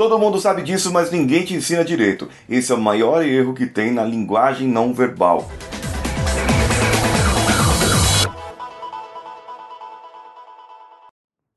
Todo mundo sabe disso, mas ninguém te ensina direito. Esse é o maior erro que tem na linguagem não verbal.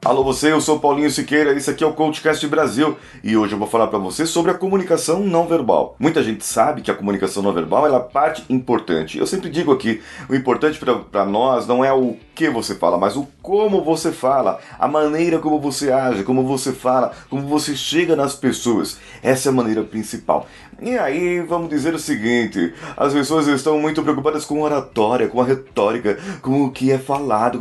Alô você, eu sou Paulinho Siqueira, esse aqui é o Coachcast Brasil e hoje eu vou falar para você sobre a comunicação não verbal. Muita gente sabe que a comunicação não verbal é a parte importante. Eu sempre digo aqui, o importante para nós não é o que você fala, mas o como você fala, a maneira como você age, como você fala, como você chega nas pessoas. Essa é a maneira principal. E aí, vamos dizer o seguinte: as pessoas estão muito preocupadas com oratória, com a retórica, com o que é falado,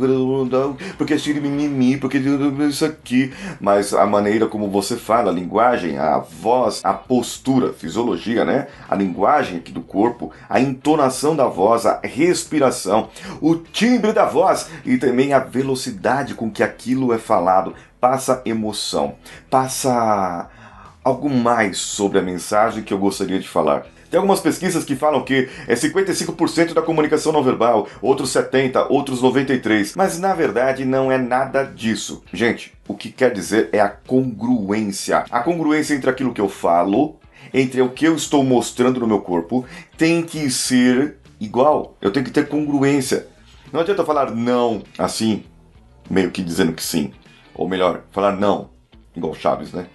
porque é cheio de mimimi, porque isso aqui. Mas a maneira como você fala, a linguagem, a voz, a postura, a fisiologia, né? A linguagem aqui do corpo, a entonação da voz, a respiração, o timbre da voz e também a velocidade com que aquilo é falado passa emoção, passa algo mais sobre a mensagem que eu gostaria de falar. Tem algumas pesquisas que falam que é 55% da comunicação não verbal, outros 70, outros 93, mas na verdade não é nada disso. Gente, o que quer dizer é a congruência. A congruência entre aquilo que eu falo, entre o que eu estou mostrando no meu corpo, tem que ser igual. Eu tenho que ter congruência. Não adianta falar não assim, meio que dizendo que sim. Ou melhor, falar não, igual Chaves, né?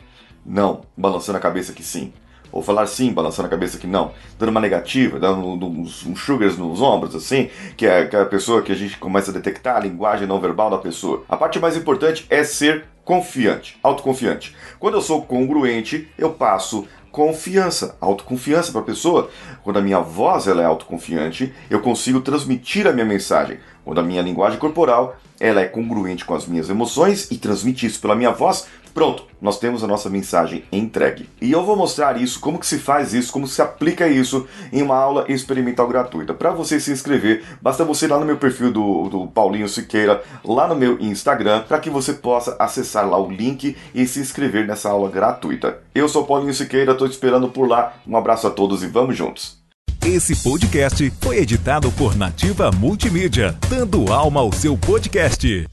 não, balançando a cabeça que sim. Ou falar sim, balançando a cabeça que não. Dando uma negativa, dando uns, uns sugars nos ombros, assim, que é, que é a pessoa que a gente começa a detectar a linguagem não verbal da pessoa. A parte mais importante é ser confiante, autoconfiante. Quando eu sou congruente, eu passo confiança, autoconfiança para a pessoa. Quando a minha voz ela é autoconfiante, eu consigo transmitir a minha mensagem. Quando a minha linguagem corporal ela é congruente com as minhas emoções e transmite isso pela minha voz, pronto, nós temos a nossa mensagem entregue. E eu vou mostrar isso, como que se faz isso, como se aplica isso em uma aula experimental gratuita. Para você se inscrever, basta você ir lá no meu perfil do, do Paulinho Siqueira, lá no meu Instagram, para que você possa acessar lá o link e se inscrever nessa aula gratuita. Eu sou Paulinho Siqueira, estou te esperando por lá. Um abraço a todos e vamos juntos. Esse podcast foi editado por Nativa Multimídia, dando alma ao seu podcast.